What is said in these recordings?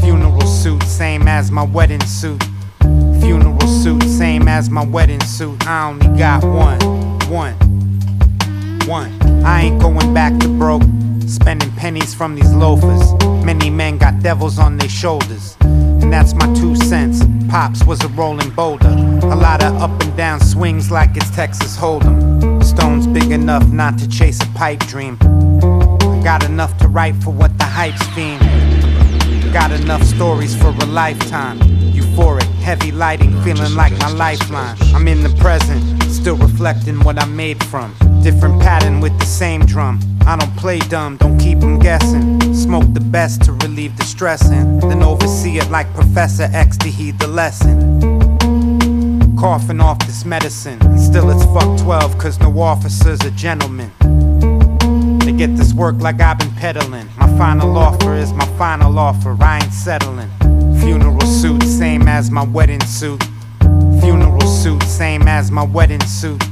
Funeral suit, same as my wedding suit. Funeral suit, same as my wedding suit. I only got one, one, one. I ain't going back to broke, spending pennies from these loafers. Many men got devils on their shoulders. And that's my two cents. Pops was a rolling boulder. A lot of up and down swings like it's Texas Hold'em. Stones big enough not to chase a pipe dream. I got enough to write for what the hype's fiend. Got enough stories for a lifetime. Euphoric, heavy lighting, feeling like my lifeline. I'm in the present, still reflecting what I made from. Different pattern with the same drum. I don't play dumb, don't keep them guessing. Smoke the best to relieve the stressing. Then oversee it like Professor X to heed the lesson. Coughing off this medicine. Still it's fuck 12, cause no officer's a gentleman They get this work like I've been peddling. Final offer is my final offer, I ain't settling. Funeral suit, same as my wedding suit. Funeral suit, same as my wedding suit.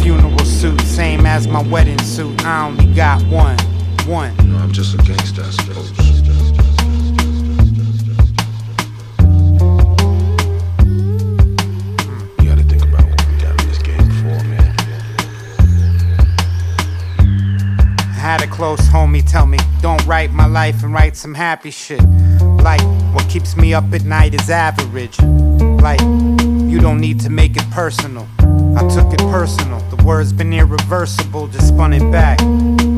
Funeral suit, same as my wedding suit. I only got one, one. You know, I'm just a gangster, I suppose. Had a close homie tell me, don't write my life and write some happy shit. Like, what keeps me up at night is average. Like, you don't need to make it personal. I took it personal. The word's been irreversible, just spun it back.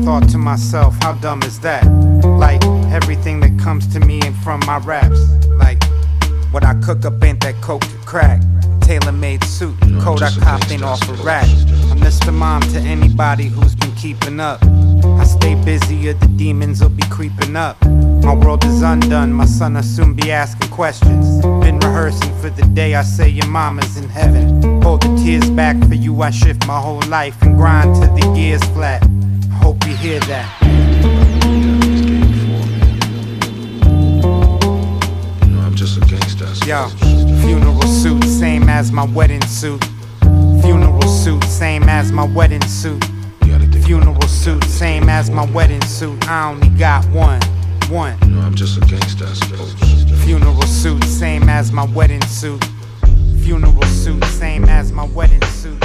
Thought to myself, how dumb is that? Like, everything that comes to me ain't from my raps. Like, what I cook up ain't that coke to crack tailor made suit. Coat I copped ain't off a rack. Mr. Mom to anybody who's been keeping up. I stay busy or the demons will be creeping up. My world is undone, my son will soon be asking questions. Been rehearsing for the day I say your mama's in heaven. Hold the tears back for you, I shift my whole life and grind till the gears flat. Hope you hear that. Yo, funeral suit, same as my wedding suit. Funeral suit, same as my wedding suit. Funeral suit, same as my wedding suit. I only got one, one. You know, I'm just a gangster, I suppose. Funeral suit, same as my wedding suit. Funeral suit, same as my wedding suit.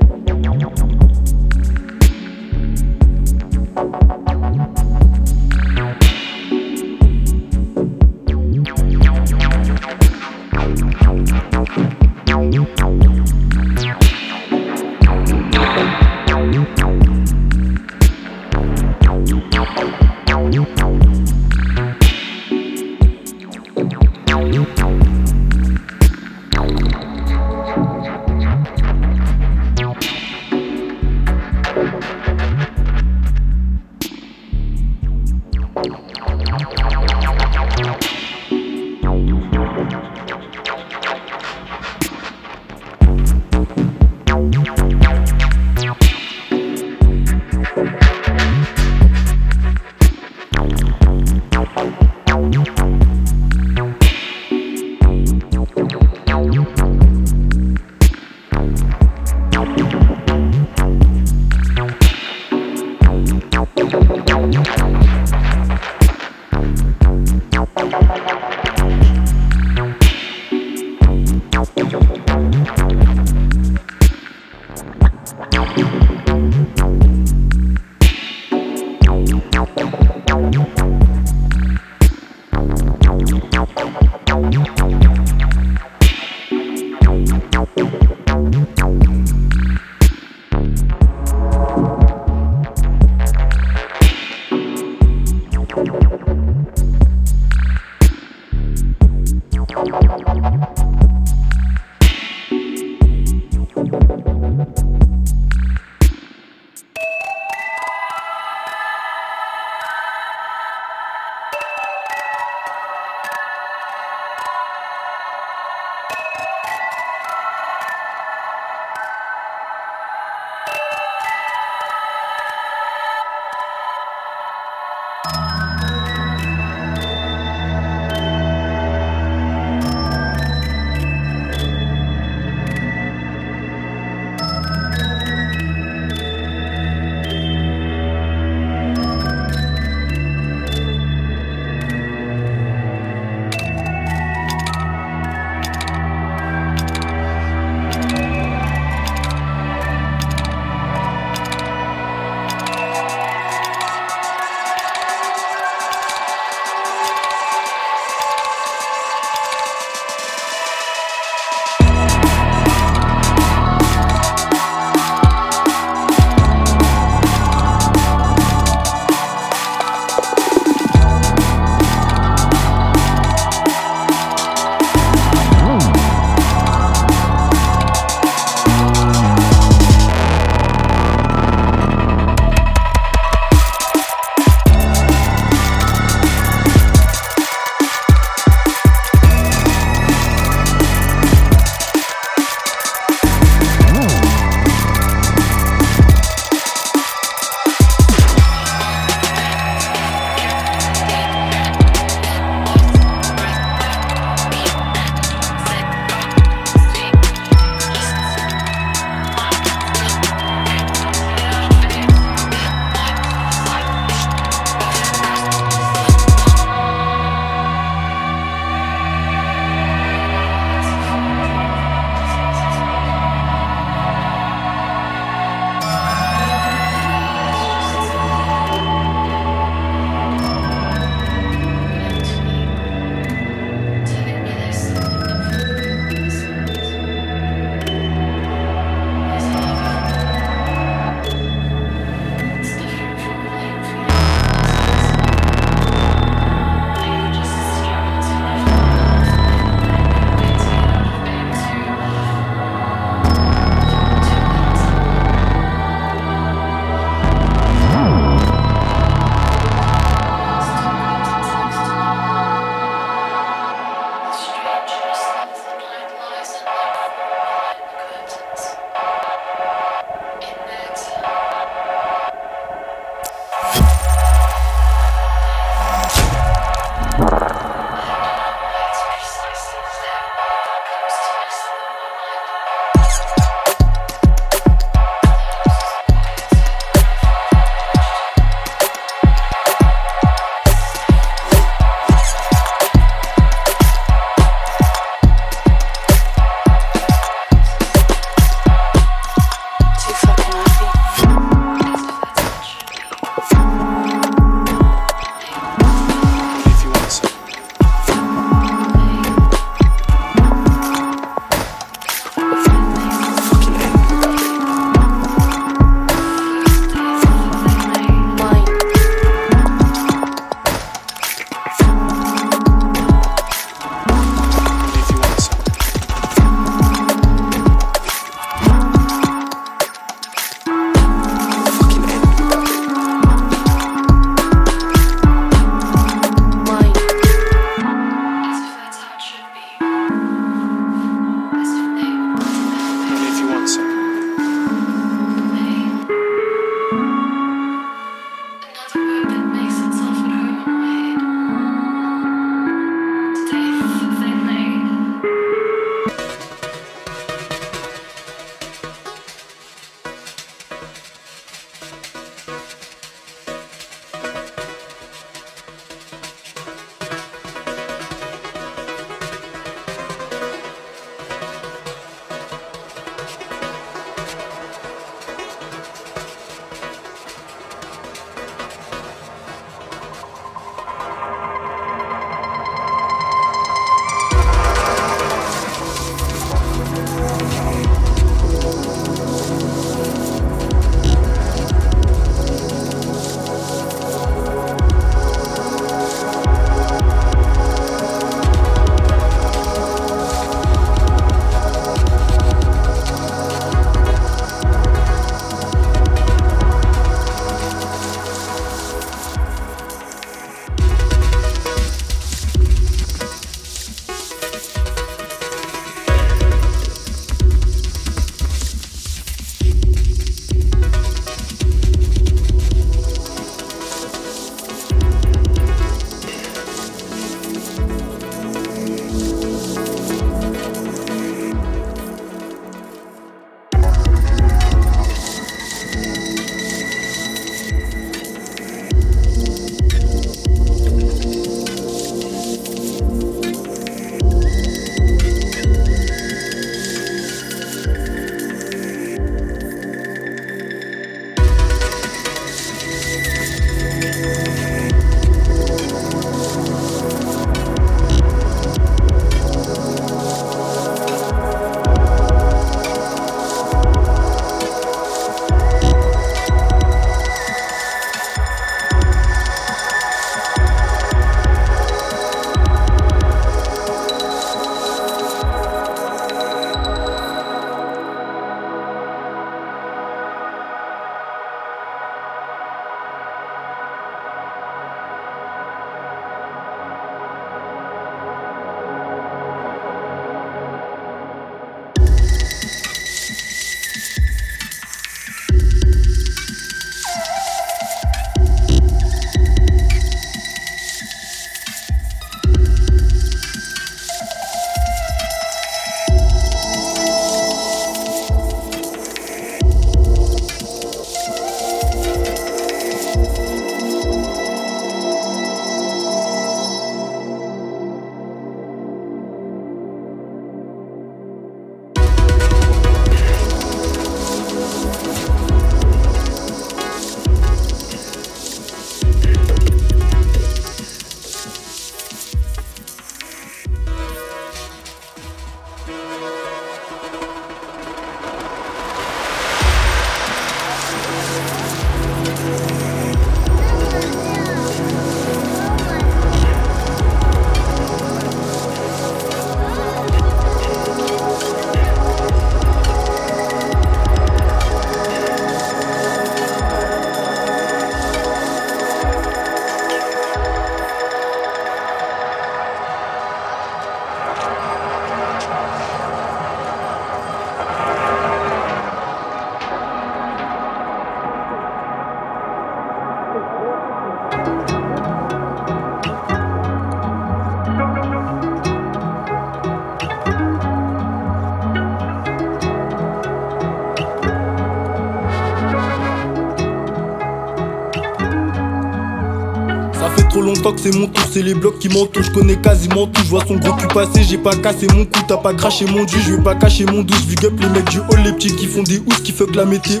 Que c'est mon tour, c'est les blocs qui m'entourent, je connais quasiment tout, je vois son gros cul passer, j'ai pas cassé mon cou, t'as pas craché mon dieu, je vais pas cacher mon douce, big up les mecs du haut, les petits qui font des housses, qui fuck la météo.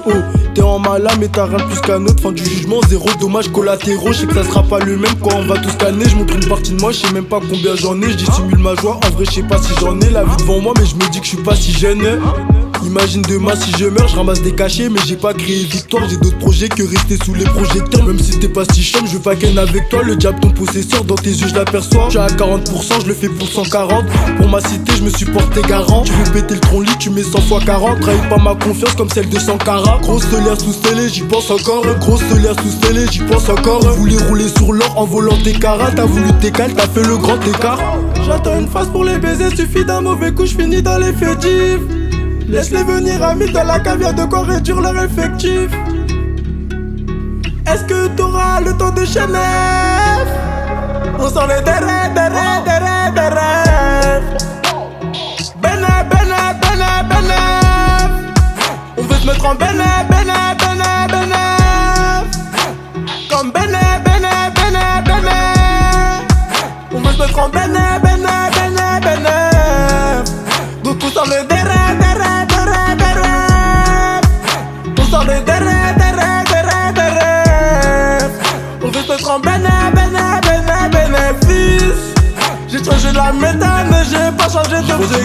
T'es en mal mais t'as rien plus qu'un autre, fin du jugement, zéro dommage collatéraux, je sais que ça sera pas le même quand on va tous scanner, je montre une partie de moi, je sais même pas combien j'en ai, je dissimule ma joie, en vrai je sais pas si j'en ai, la vie devant moi, mais je me dis que je suis pas si jeune. Imagine demain si je meurs, je ramasse des cachets, mais j'ai pas créé victoire. J'ai d'autres projets que rester sous les projecteurs. Même si t'es pas si chum, je pas avec toi. Le diable, ton possesseur, dans tes yeux, je l'aperçois. Tu à 40%, je le fais pour 140. Pour ma cité, je me suis porté garant. Tu veux péter le tronc lit, tu mets 100 fois 40. Trahis pas ma confiance comme celle de Sankara. Grosse l'air sous scellé, j'y pense encore. Grosse l'air sous scellé, j'y pense encore. Voulais rouler sur l'or en volant tes caras. T'as voulu t'écaler, t'as fait le grand écart. J'attends une phase pour les baisers, suffit d'un mauvais coup, je finis dans les fétifs. Laisse-les venir amis dans la caviar de quoi réduire leur effectif. Est-ce que t'auras le temps de chez On sent les derrière, derrière, derrière, derrière. Bene, bene, bene, bene. On veut se mettre en bene, bene, bene, bene. Comme bene, bene, bene, bene. On veut se mettre en bene, bene, bene, bene. Donc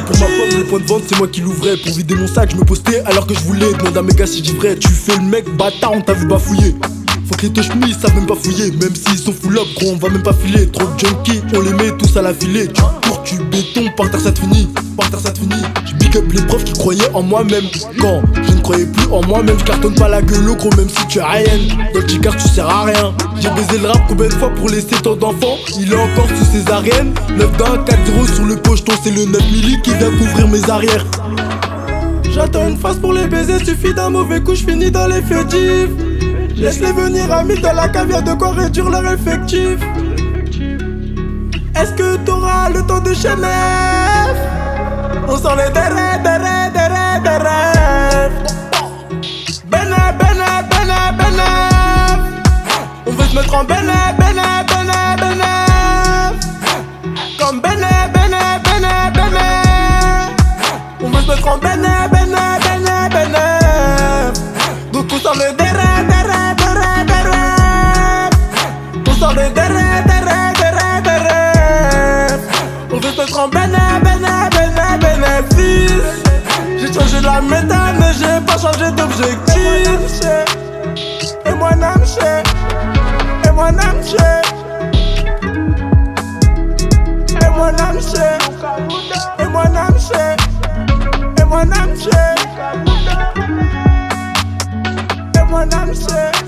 Pour ma pomme, le point de vente, c'est moi qui l'ouvrais. Pour vider mon sac, je me postais alors que je voulais. Demande à mes gars si j'y vrai. Tu fais le mec, bâtard, on t'a vu bafouiller. Faut que les touches ils savent même pas fouiller. Même s'ils sont full up, gros, on va même pas filer. Trop de junkies, on les met tous à la filée. Tu béton, par terre ça te finit. Par terre ça te finit. Je big up les profs qui croyaient en moi-même. Quand je ne croyais plus en moi-même, je cartonne pas la gueule au gros, même si tu es rien. Dans le Ticard, tu sers à rien. J'ai baisé le rap combien de fois pour laisser tant d'enfants? Il est encore sous ses arènes. 9 d'un 4-0 sur le pocheton, c'est le 9 milli qui vient couvrir mes arrières. J'attends une phase pour les baisers, suffit d'un mauvais coup, je finis dans les fétifs. Laisse-les venir amis dans la caviar de quoi réduire leur effectif. Est-ce que t'auras le temps de Genève On sent le terrain, terrain, terrain, terrain. Bénin, Bénin, Bénin, Bénin. On veut se mettre en Bénin, Bénin, Bénin, Bénin. Comme Bénin, Bénin, Bénin, Bénin. On veut se mettre en Bénin, Bénin. changer d'objectif. Et moi n'aime Et moi n'aime Et moi n'aime Et moi n'aime Et moi n'aime Et moi n'aime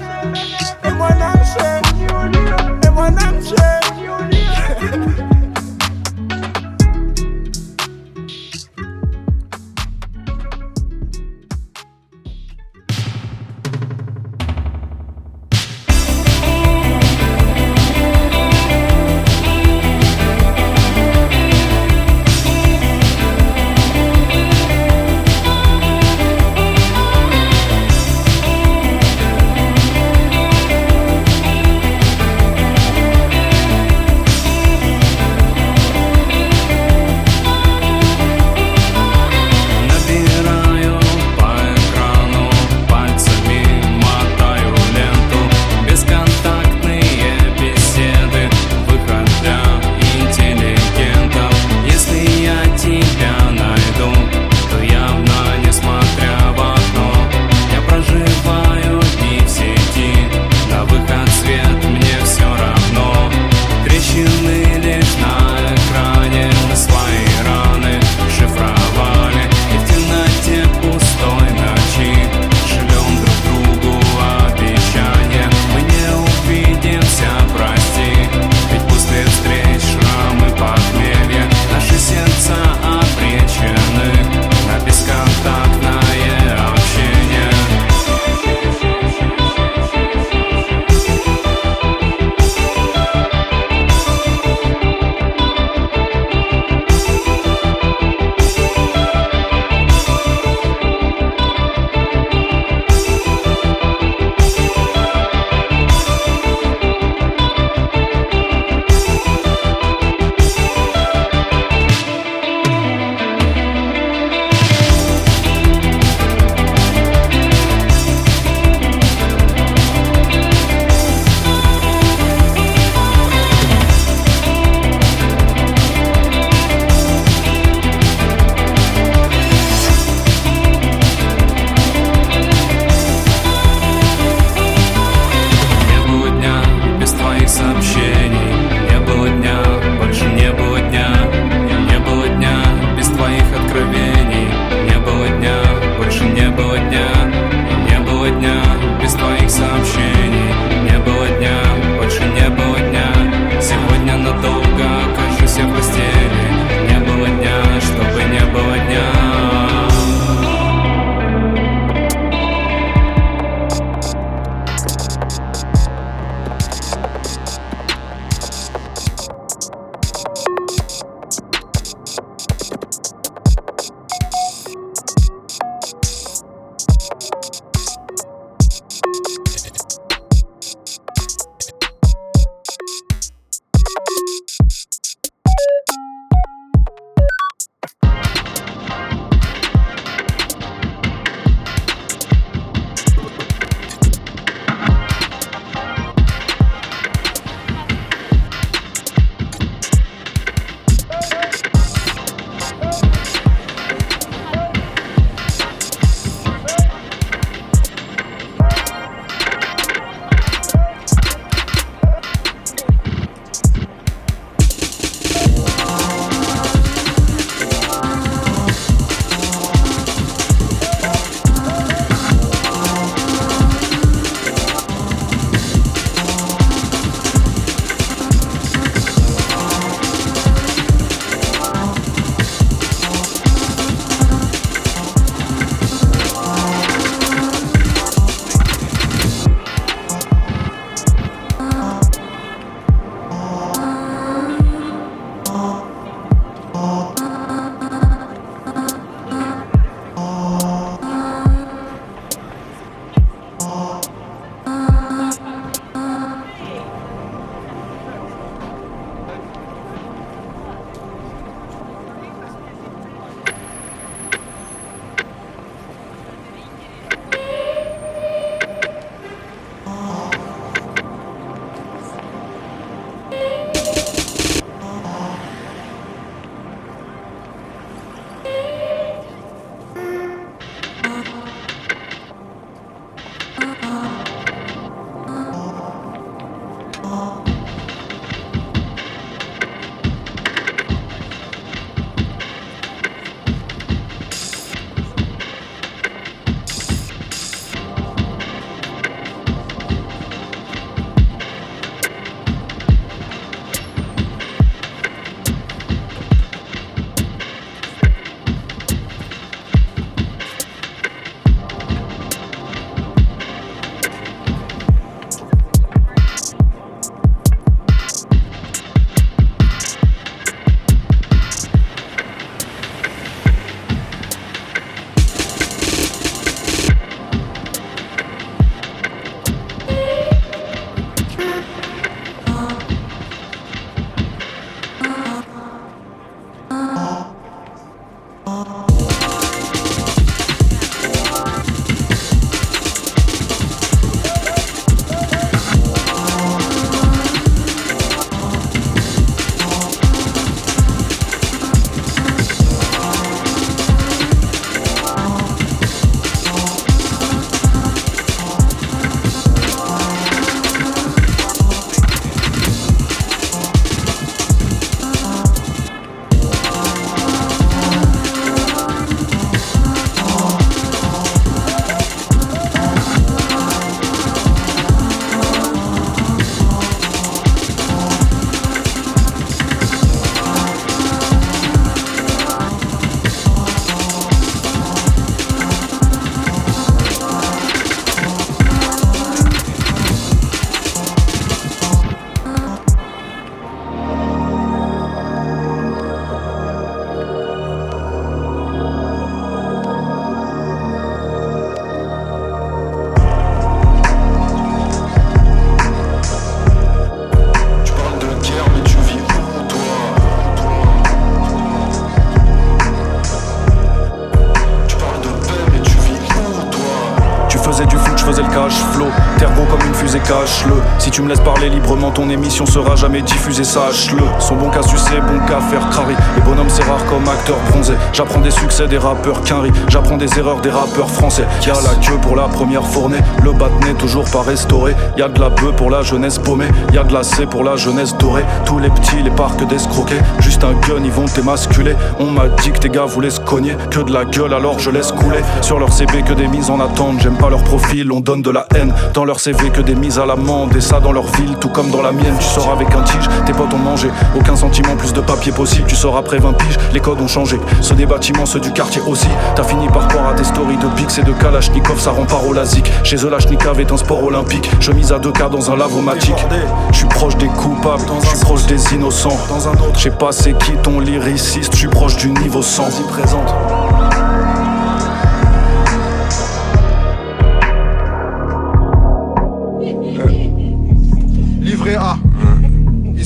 Tu me laisses parler librement, ton émission sera jamais diffusée, sache-le. Son bon qu'à sucer, bon qu'à faire crari. Les bonhommes, c'est rare comme acteur bronzé. J'apprends des succès des rappeurs quinri. J'apprends des erreurs des rappeurs français. Y'a la queue pour la première fournée. Le bat n'est toujours pas restauré. Y'a de la bœuf pour la jeunesse paumée. Y'a de la C pour la jeunesse dorée. Tous les petits, les parcs d'escroquer. Juste un gun, ils vont t'émasculer. On m'a dit que tes gars voulaient se cogner. Que de la gueule, alors je laisse couler. Sur leur CV, que des mises en attente. J'aime pas leur profil, on donne de la haine. Dans leur CV, que des mises à l'amende. Et ça dans leur ville, tout comme dans la mienne. Tu sors avec un tige, tes potes ont mangé. Aucun sentiment, plus de papier possible. Tu sors après 20 piges, les codes ont changé. Ceux des bâtiments, ceux du quartier aussi. T'as fini par croire à tes stories de Bix et de Kalachnikov, ça rend parolazique. Chez eux, la est un sport olympique. Je mise à deux quarts dans un lavomatique. Je suis proche des coupables, je suis proche des innocents. Dans un autre, je sais pas c'est qui ton lyriciste, je suis proche du niveau 100. y présente.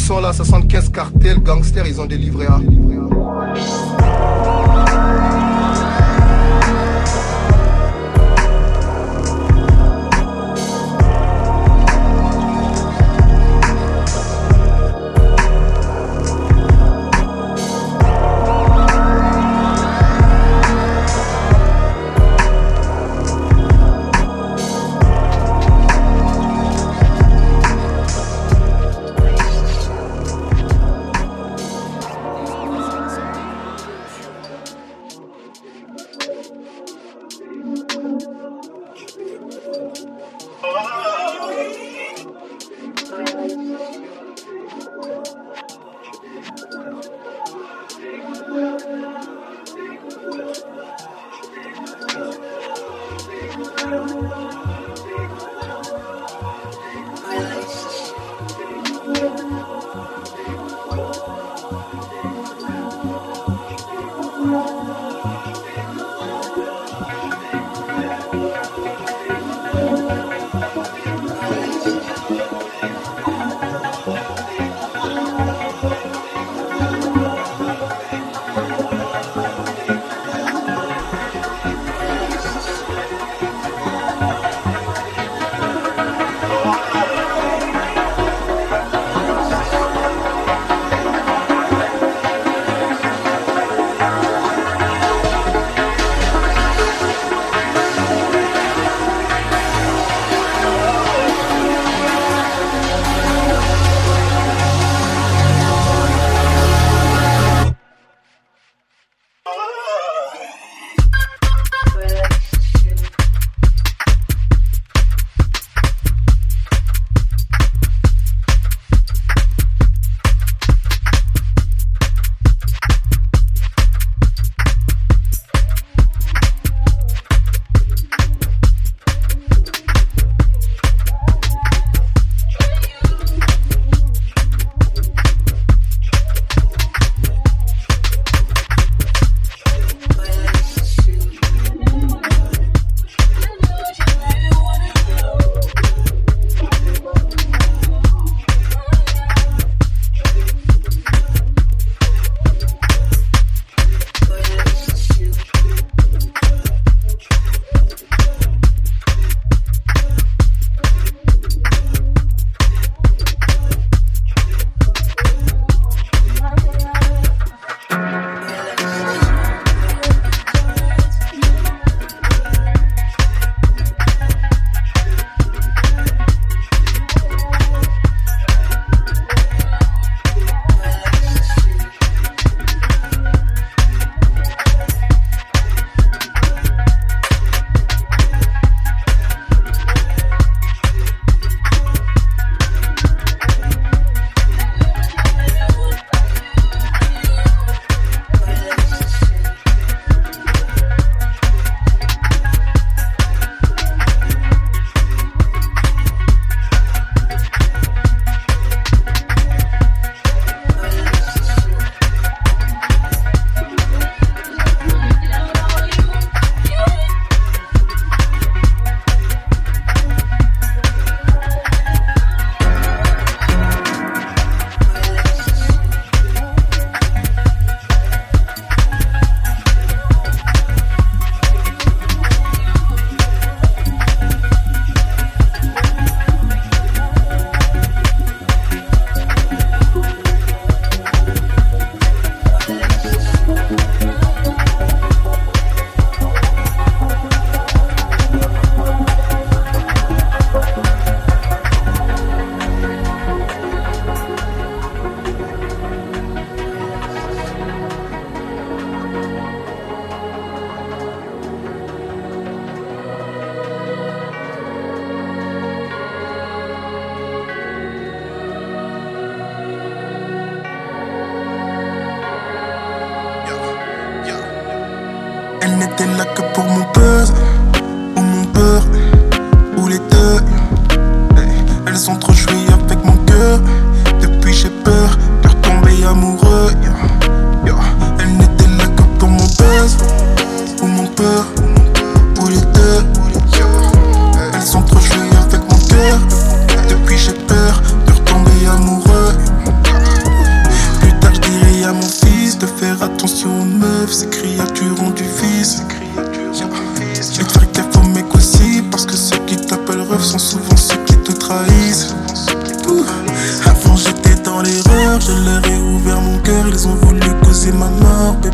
Sont là, 75 cartels, gangsters, ils ont des livrets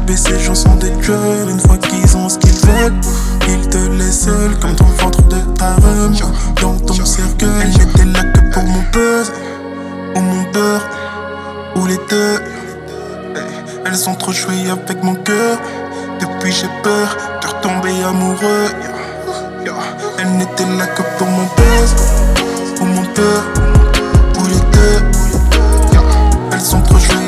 Bébé, ces gens sont des tueurs, une fois qu'ils ont ce qu'ils veulent, ils te laissent seul comme le ventre de ta rhum, dans ton cercueil. N'était là que pour mon buzz, ou mon beurre, ou les deux. Elles ont trop joué avec mon cœur. Depuis j'ai peur de retomber amoureux. Elle n'était là que pour mon buzz ou mon peur ou les deux. Elles ont trop joué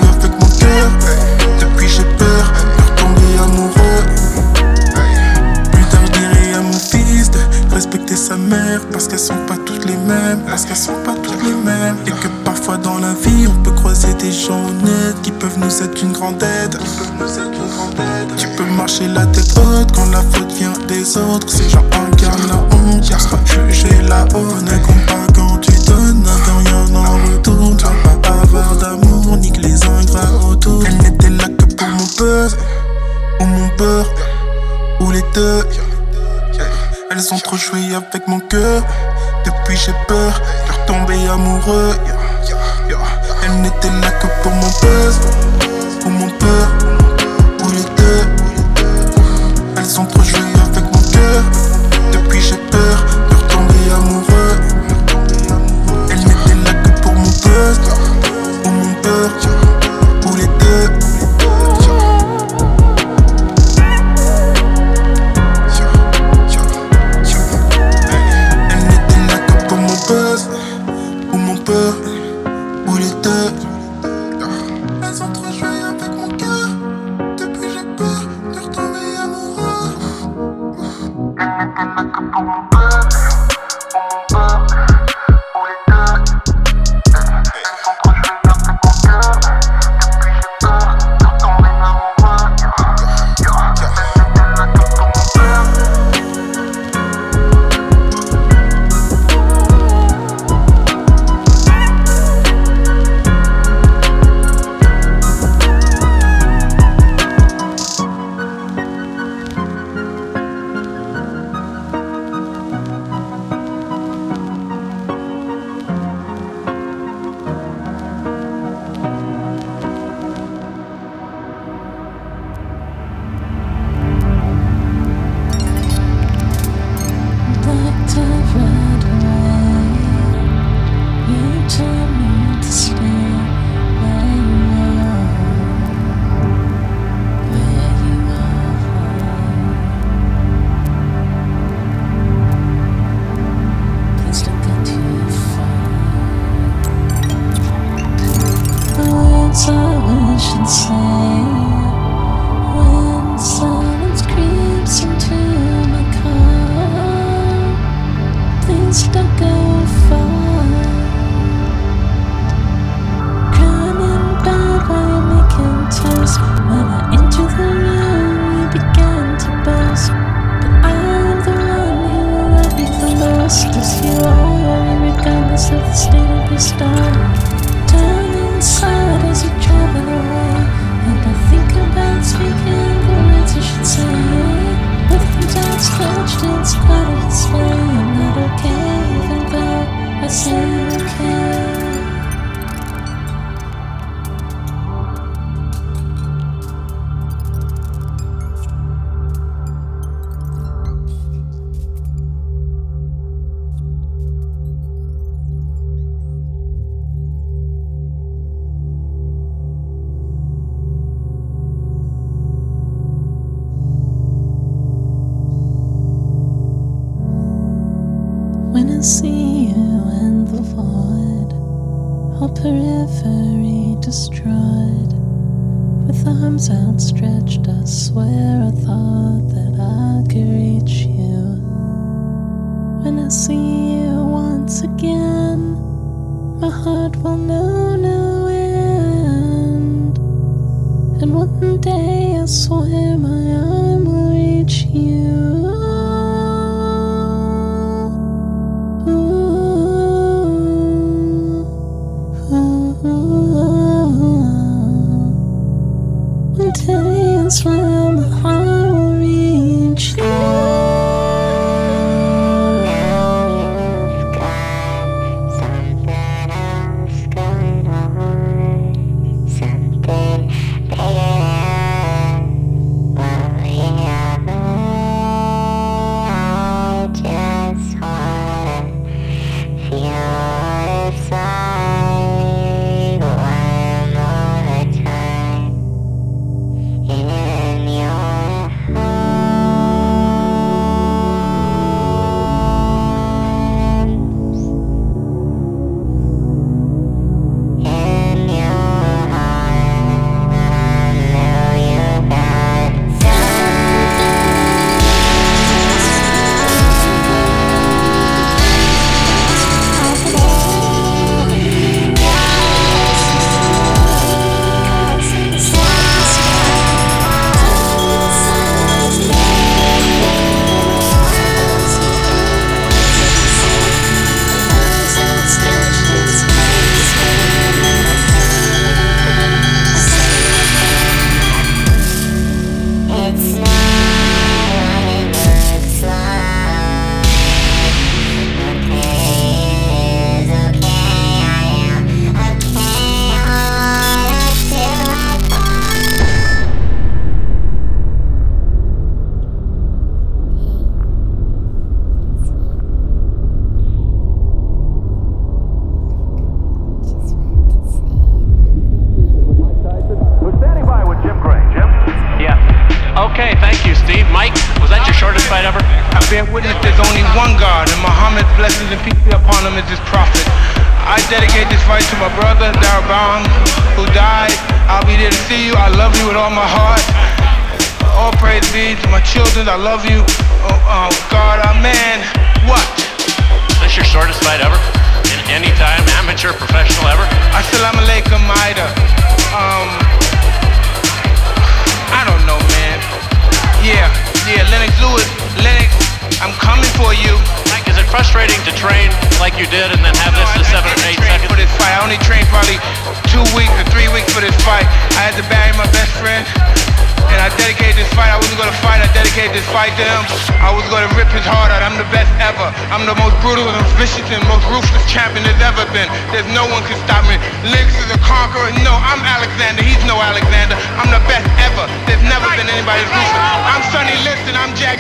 sa mère parce qu'elles sont pas toutes les mêmes, parce qu'elles sont pas toutes les mêmes et que parfois dans la vie on peut croiser des gens honnêtes qui peuvent nous être une grande aide. Tu peux marcher la tête haute quand la faute vient des autres. Ces gens incarnent la honte, on sera jugé la honte. Ne compte pas quand tu donnes, quand rien en retour. Tu vas pas avoir d'amour, nique les ingrats autour. Elle n'était là que pour mon buzz, ou mon beurre, ou les deux. Elles ont trop joué avec mon cœur. Depuis j'ai peur de retomber amoureux. Elle n'était là que pour mon buzz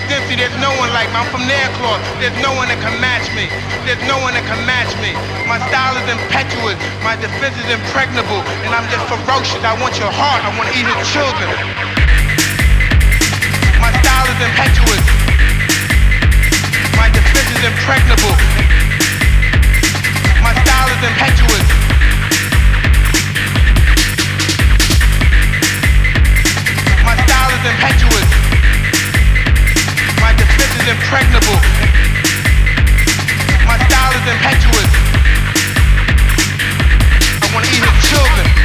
there's no one like me. I'm from Nairclaw. There's no one that can match me. There's no one that can match me. My style is impetuous. My defense is impregnable. And I'm just ferocious. I want your heart. I want to eat your children. My style is impetuous. My defense is impregnable. My style is impetuous. impetuous is impregnable. My style is impetuous. I want to eat his children.